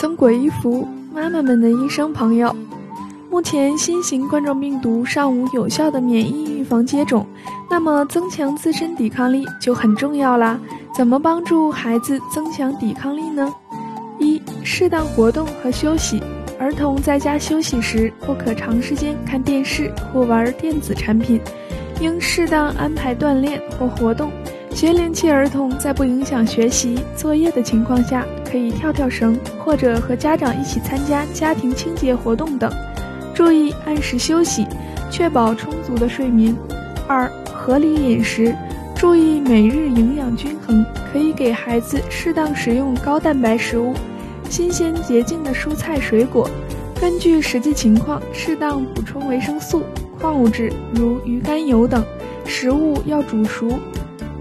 曾果一福，妈妈们的医生朋友。目前新型冠状病毒尚无有效的免疫预防接种，那么增强自身抵抗力就很重要啦。怎么帮助孩子增强抵抗力呢？一、适当活动和休息。儿童在家休息时，不可长时间看电视或玩电子产品，应适当安排锻炼或活动。学龄期儿童在不影响学习作业的情况下，可以跳跳绳，或者和家长一起参加家庭清洁活动等。注意按时休息，确保充足的睡眠。二、合理饮食，注意每日营养均衡，可以给孩子适当食用高蛋白食物，新鲜洁净的蔬菜水果。根据实际情况，适当补充维生素、矿物质，如鱼肝油等。食物要煮熟。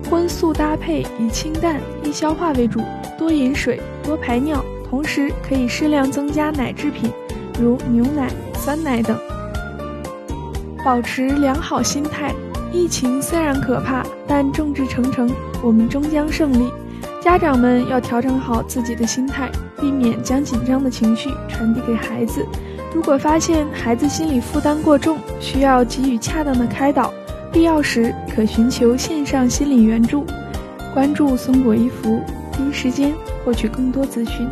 荤素搭配，以清淡、易消化为主，多饮水，多排尿，同时可以适量增加奶制品，如牛奶、酸奶等。保持良好心态，疫情虽然可怕，但众志成城，我们终将胜利。家长们要调整好自己的心态，避免将紧张的情绪传递给孩子。如果发现孩子心理负担过重，需要给予恰当的开导。必要时可寻求线上心理援助，关注松果一福，时间获取更多资讯。